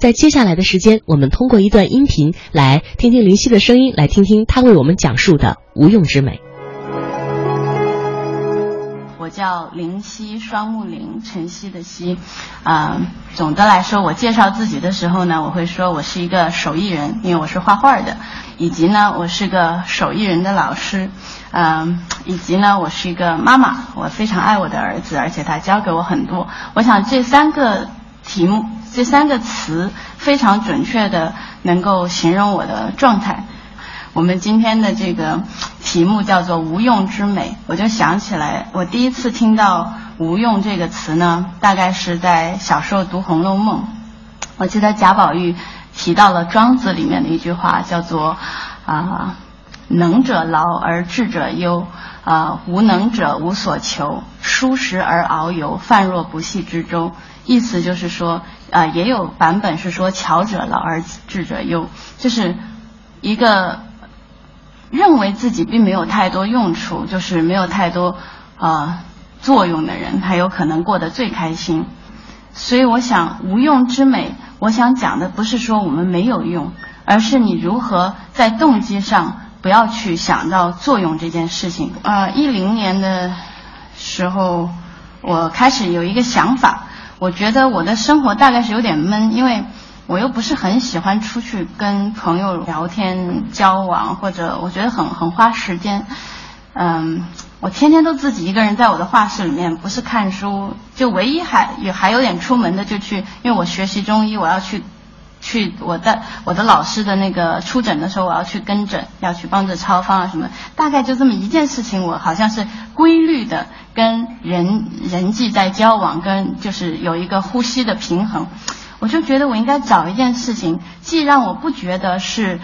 在接下来的时间，我们通过一段音频来听听林夕的声音，来听听她为我们讲述的无用之美。我叫林夕，双木林，晨曦的曦。啊、总的来说，我介绍自己的时候呢，我会说我是一个手艺人，因为我是画画的，以及呢，我是个手艺人的老师，嗯、以及呢，我是一个妈妈，我非常爱我的儿子，而且他教给我很多。我想这三个题目，这三个词非常准确的能够形容我的状态。我们今天的这个题目叫做“无用之美”，我就想起来，我第一次听到“无用”这个词呢，大概是在小时候读《红楼梦》，我记得贾宝玉提到了庄子里面的一句话，叫做“啊、能者劳而智者忧，啊、无能者无所求，疏食而遨游，泛若不系之舟”。意思就是说，啊、也有版本是说“巧者劳而智者忧”，就是一个认为自己并没有太多用处，就是没有太多呃作用的人，他有可能过得最开心。所以我想，无用之美，我想讲的不是说我们没有用，而是你如何在动机上不要去想到作用这件事情。呃，一零年的时候，我开始有一个想法，我觉得我的生活大概是有点闷，因为。我又不是很喜欢出去跟朋友聊天交往，或者我觉得很很花时间。嗯，我天天都自己一个人在我的画室里面，不是看书，就唯一还有还有点出门的就去，因为我学习中医，我要去去我的我的老师的那个出诊的时候，我要去跟诊，要去帮着抄方啊什么，大概就这么一件事情，我好像是规律的跟人人际在交往，跟就是有一个呼吸的平衡。我就觉得我应该找一件事情，既让我不觉得是，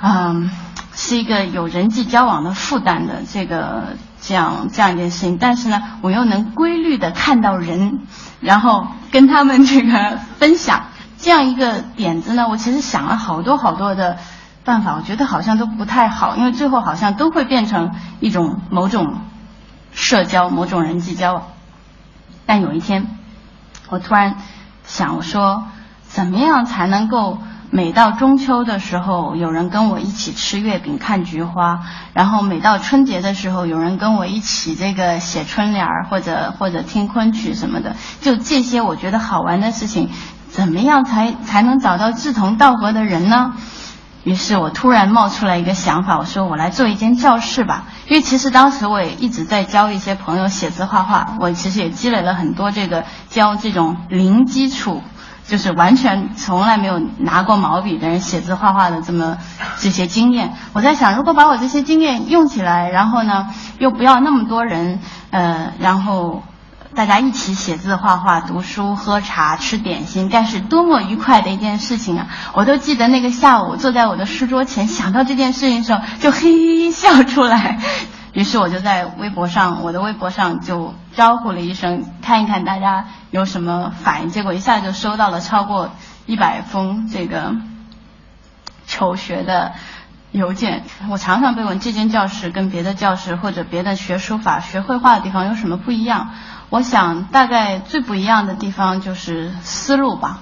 嗯，是一个有人际交往的负担的这个这样这样一件事情，但是呢，我又能规律的看到人，然后跟他们这个分享这样一个点子呢，我其实想了好多好多的办法，我觉得好像都不太好，因为最后好像都会变成一种某种社交、某种人际交往。但有一天，我突然。想我说，怎么样才能够每到中秋的时候，有人跟我一起吃月饼、看菊花；然后每到春节的时候，有人跟我一起这个写春联儿，或者或者听昆曲什么的。就这些我觉得好玩的事情，怎么样才才能找到志同道合的人呢？于是我突然冒出来一个想法，我说我来做一间教室吧。因为其实当时我也一直在教一些朋友写字画画，我其实也积累了很多这个教这种零基础，就是完全从来没有拿过毛笔的人写字画画的这么这些经验。我在想，如果把我这些经验用起来，然后呢，又不要那么多人，呃，然后。大家一起写字、画画、读书、喝茶、吃点心，该是多么愉快的一件事情啊！我都记得那个下午，坐在我的书桌前，想到这件事情的时候，就嘿嘿笑出来。于是我就在微博上，我的微博上就招呼了一声，看一看大家有什么反应。结果一下就收到了超过一百封这个求学的邮件。我常常被问这间教室跟别的教室或者别的学书法、学绘画的地方有什么不一样？我想，大概最不一样的地方就是思路吧。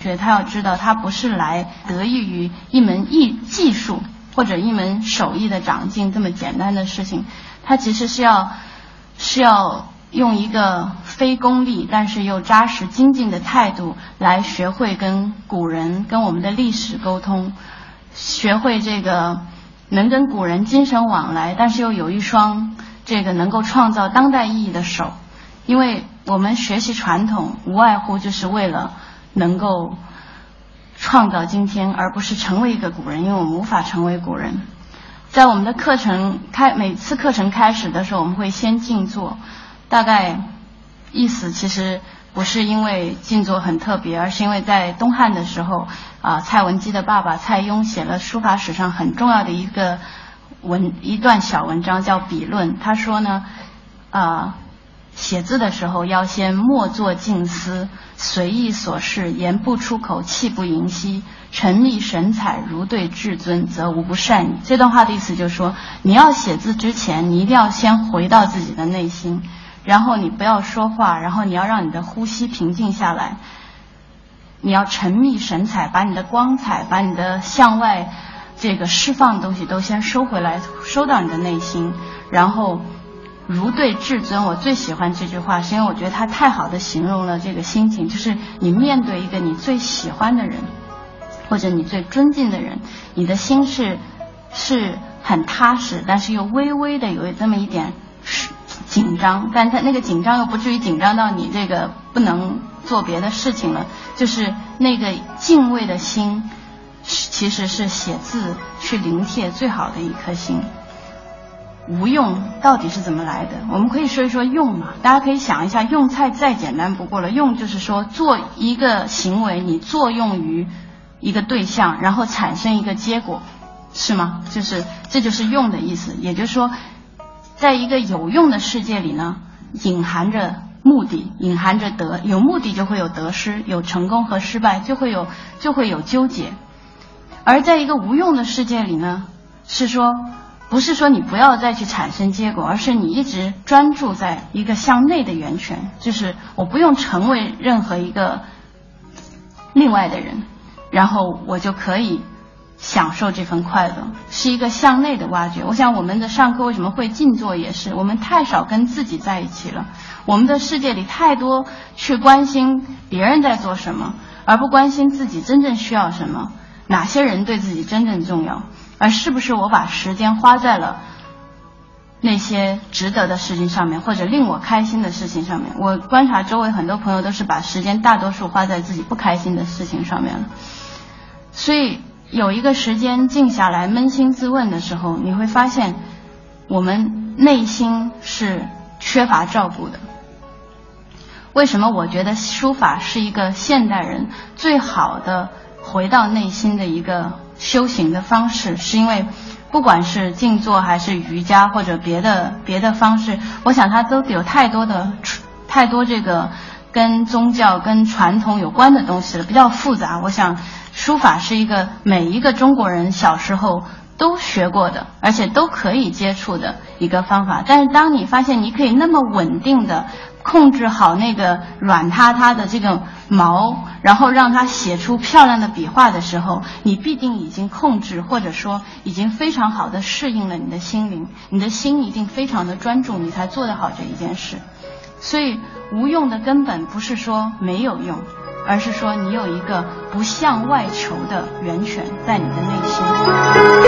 觉得他要知道，他不是来得益于一门艺技术或者一门手艺的长进这么简单的事情，他其实是要是要用一个非功利但是又扎实精进的态度来学会跟古人、跟我们的历史沟通，学会这个能跟古人精神往来，但是又有一双这个能够创造当代意义的手。因为我们学习传统，无外乎就是为了能够创造今天，而不是成为一个古人。因为我们无法成为古人。在我们的课程开每次课程开始的时候，我们会先静坐，大概意思其实不是因为静坐很特别，而是因为在东汉的时候，啊，蔡文姬的爸爸蔡邕写了书法史上很重要的一个文一段小文章，叫《笔论》。他说呢，啊。写字的时候要先默坐静思，随意所事，言不出口，气不盈息，沉溺神采，如对至尊，则无不善矣。这段话的意思就是说，你要写字之前，你一定要先回到自己的内心，然后你不要说话，然后你要让你的呼吸平静下来。你要沉溺神采，把你的光彩，把你的向外这个释放的东西都先收回来，收到你的内心，然后如对至尊。我最喜欢这句话，是因为我觉得它太好的形容了这个心情，就是你面对一个你最喜欢的人，或者你最尊敬的人，你的心是是很踏实，但是又微微的有这么一点紧张，但他那个紧张又不至于紧张到你这个不能。做别的事情了，就是那个敬畏的心，其实是写字去临帖最好的一颗心。无用到底是怎么来的？我们可以说一说用嘛。大家可以想一下，用菜再简单不过了。用就是说做一个行为，你作用于一个对象，然后产生一个结果，是吗？就是这就是用的意思。也就是说，在一个有用的世界里呢，隐含着。目的隐含着得，有目的就会有得失，有成功和失败，就会有就会有纠结。而在一个无用的世界里呢，是说不是说你不要再去产生结果，而是你一直专注在一个向内的源泉，就是我不用成为任何一个另外的人，然后我就可以。享受这份快乐是一个向内的挖掘。我想我们的上课为什么会静坐，也是我们太少跟自己在一起了。我们的世界里太多去关心别人在做什么，而不关心自己真正需要什么，哪些人对自己真正重要，而是不是我把时间花在了那些值得的事情上面，或者令我开心的事情上面。我观察周围很多朋友都是把时间大多数花在自己不开心的事情上面了，所以。有一个时间静下来扪心自问的时候，你会发现，我们内心是缺乏照顾的。为什么我觉得书法是一个现代人最好的回到内心的一个修行的方式？是因为，不管是静坐还是瑜伽或者别的别的方式，我想它都有太多的太多这个跟宗教跟传统有关的东西了，比较复杂。我想。书法是一个每一个中国人小时候都学过的，而且都可以接触的一个方法。但是，当你发现你可以那么稳定的控制好那个软塌塌的这个毛，然后让它写出漂亮的笔画的时候，你必定已经控制，或者说已经非常好的适应了你的心灵。你的心一定非常的专注，你才做得好这一件事。所以，无用的根本不是说没有用。而是说，你有一个不向外求的源泉在你的内心。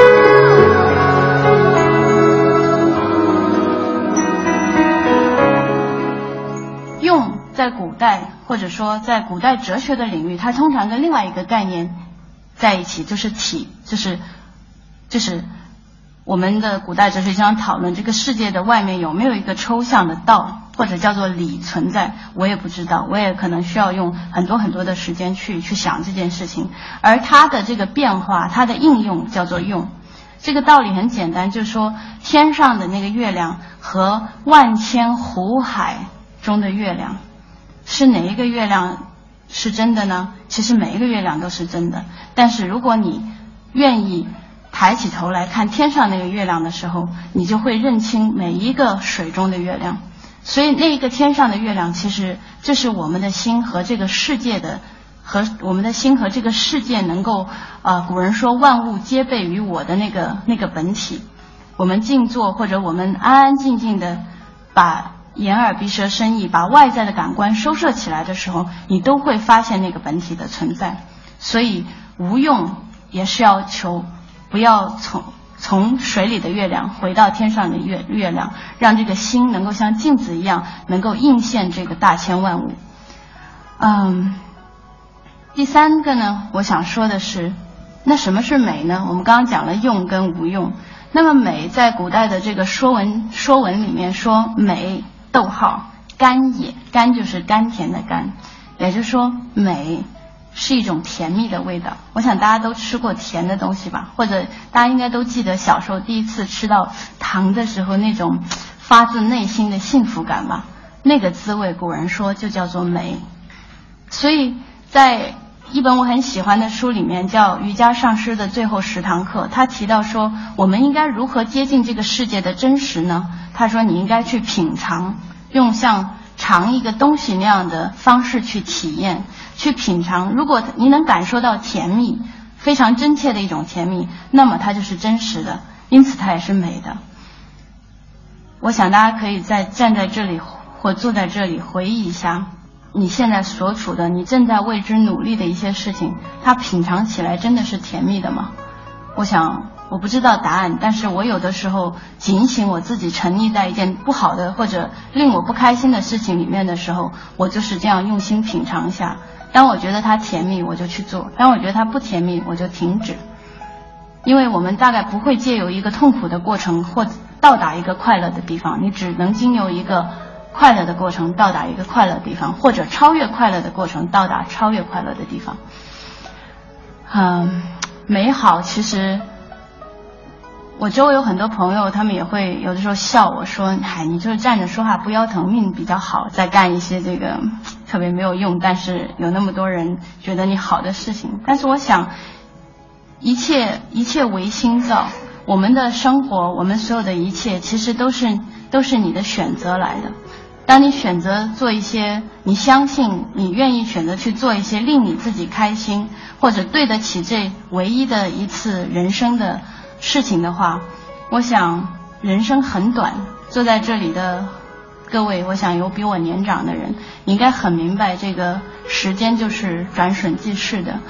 在古代，或者说在古代哲学的领域，它通常跟另外一个概念在一起，就是体，就是就是我们的古代哲学经常讨论这个世界的外面有没有一个抽象的道。或者叫做理存在，我也不知道，我也可能需要用很多很多的时间去去想这件事情。而它的这个变化，它的应用叫做用。这个道理很简单，就是说天上的那个月亮和万千湖海中的月亮，是哪一个月亮是真的呢？其实每一个月亮都是真的。但是如果你愿意抬起头来看天上那个月亮的时候，你就会认清每一个水中的月亮。所以，那一个天上的月亮，其实就是我们的心和这个世界的，和我们的心和这个世界能够，呃，古人说万物皆备于我的那个那个本体。我们静坐或者我们安安静静的，把眼耳鼻舌身意，把外在的感官收摄起来的时候，你都会发现那个本体的存在。所以，无用也是要求，不要从。从水里的月亮回到天上的月月亮，让这个心能够像镜子一样，能够映现这个大千万物。嗯，第三个呢，我想说的是，那什么是美呢？我们刚刚讲了用跟无用。那么美在古代的这个说文说文里面说美，逗号甘也，甘就是甘甜的甘，也就是说美。是一种甜蜜的味道，我想大家都吃过甜的东西吧，或者大家应该都记得小时候第一次吃到糖的时候那种发自内心的幸福感吧。那个滋味，古人说就叫做美。所以在一本我很喜欢的书里面，叫《瑜伽上师的最后十堂课》，他提到说，我们应该如何接近这个世界的真实呢？他说，你应该去品尝，用像。尝一个东西那样的方式去体验、去品尝。如果你能感受到甜蜜，非常真切的一种甜蜜，那么它就是真实的，因此它也是美的。我想大家可以在站在这里或坐在这里回忆一下，你现在所处的、你正在为之努力的一些事情，它品尝起来真的是甜蜜的吗？我想我不知道答案，但是我有的时候警醒我自己沉溺在一件不好的或者令我不开心的事情里面的时候，我就是这样用心品尝一下。当我觉得它甜蜜，我就去做；当我觉得它不甜蜜，我就停止。因为我们大概不会借由一个痛苦的过程或到达一个快乐的地方，你只能经由一个快乐的过程到达一个快乐的地方，或者超越快乐的过程到达超越快乐的地方。嗯，美好其实，我周围有很多朋友，他们也会有的时候笑我说：“嗨，你就是站着说话不腰疼，命比较好，在干一些这个特别没有用，但是有那么多人觉得你好的事情。”但是我想。一切一切唯心造，我们的生活，我们所有的一切，其实都是都是你的选择来的。当你选择做一些你相信、你愿意选择去做一些令你自己开心，或者对得起这唯一的一次人生的事情的话，我想人生很短。坐在这里的各位，我想有比我年长的人，应该很明白这个时间就是转瞬即逝的，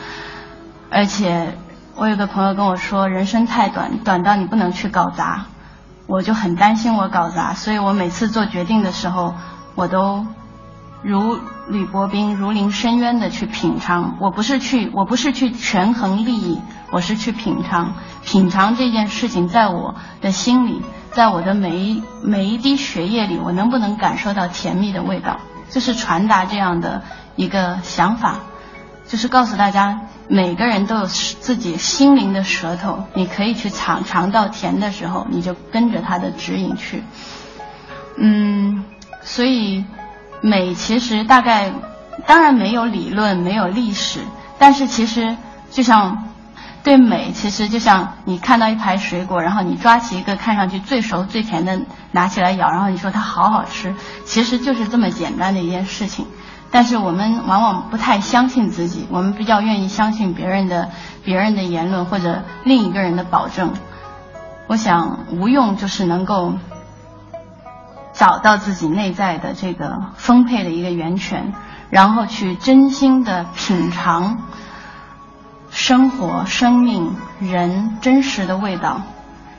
而且。我有个朋友跟我说，人生太短，短到你不能去搞砸。我就很担心我搞砸，所以我每次做决定的时候，我都如履薄冰、如临深渊的去品尝。我不是去，我不是去权衡利益，我是去品尝。品尝这件事情，在我的心里，在我的每一每一滴血液里，我能不能感受到甜蜜的味道？就是传达这样的一个想法，就是告诉大家。每个人都有自己心灵的舌头，你可以去尝尝到甜的时候，你就跟着它的指引去。嗯，所以美其实大概当然没有理论，没有历史，但是其实就像对美，其实就像你看到一排水果，然后你抓起一个看上去最熟最甜的拿起来咬，然后你说它好好吃，其实就是这么简单的一件事情。但是我们往往不太相信自己，我们比较愿意相信别人的别人的言论或者另一个人的保证。我想无用就是能够找到自己内在的这个丰沛的一个源泉，然后去真心的品尝生活、生命、人真实的味道，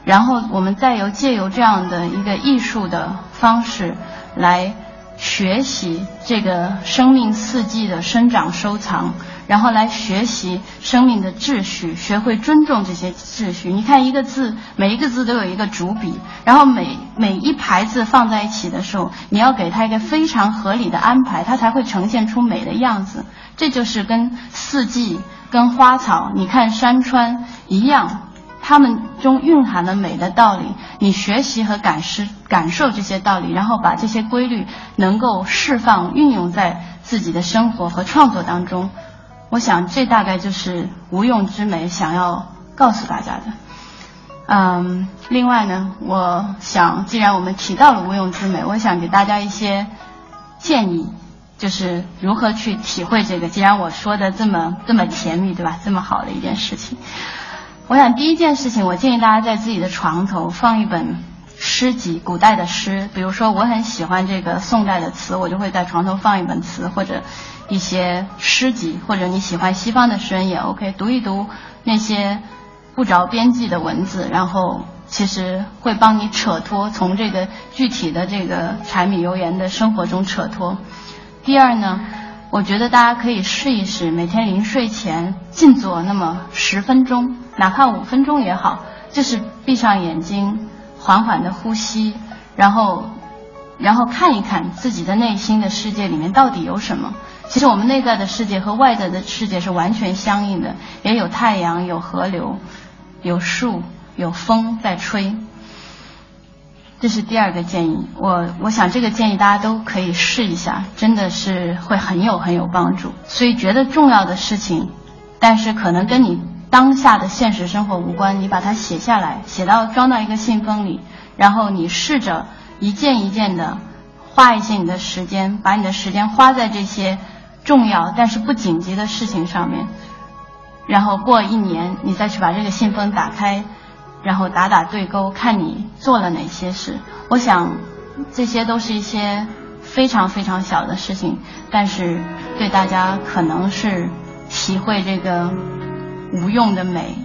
然后我们再由借由这样的一个艺术的方式来。学习这个生命四季的生长收藏，然后来学习生命的秩序，学会尊重这些秩序。你看一个字，每一个字都有一个主笔，然后每每一排字放在一起的时候，你要给它一个非常合理的安排，它才会呈现出美的样子。这就是跟四季、跟花草、你看山川一样。它们中蕴含了美的道理，你学习和感受感受这些道理，然后把这些规律能够释放运用在自己的生活和创作当中。我想这大概就是无用之美想要告诉大家的。嗯，另外呢，我想既然我们提到了无用之美，我想给大家一些建议，就是如何去体会这个。既然我说的这么这么甜蜜，对吧？这么好的一件事情。我想第一件事情，我建议大家在自己的床头放一本诗集，古代的诗。比如说，我很喜欢这个宋代的词，我就会在床头放一本词，或者一些诗集，或者你喜欢西方的诗人也 OK，读一读那些不着边际的文字，然后其实会帮你扯脱从这个具体的这个柴米油盐的生活中扯脱。第二呢？我觉得大家可以试一试，每天临睡前静坐那么十分钟，哪怕五分钟也好，就是闭上眼睛，缓缓的呼吸，然后，然后看一看自己的内心的世界里面到底有什么。其实我们内在的世界和外在的世界是完全相应的，也有太阳，有河流，有树，有风在吹。这是第二个建议，我我想这个建议大家都可以试一下，真的是会很有很有帮助。所以觉得重要的事情，但是可能跟你当下的现实生活无关，你把它写下来，写到装到一个信封里，然后你试着一件一件的花一些你的时间，把你的时间花在这些重要但是不紧急的事情上面，然后过一年你再去把这个信封打开，然后打打对勾，看你做了哪些事。我想这些都是一些非常非常小的事情，但是对大家可能是体会这个无用的美。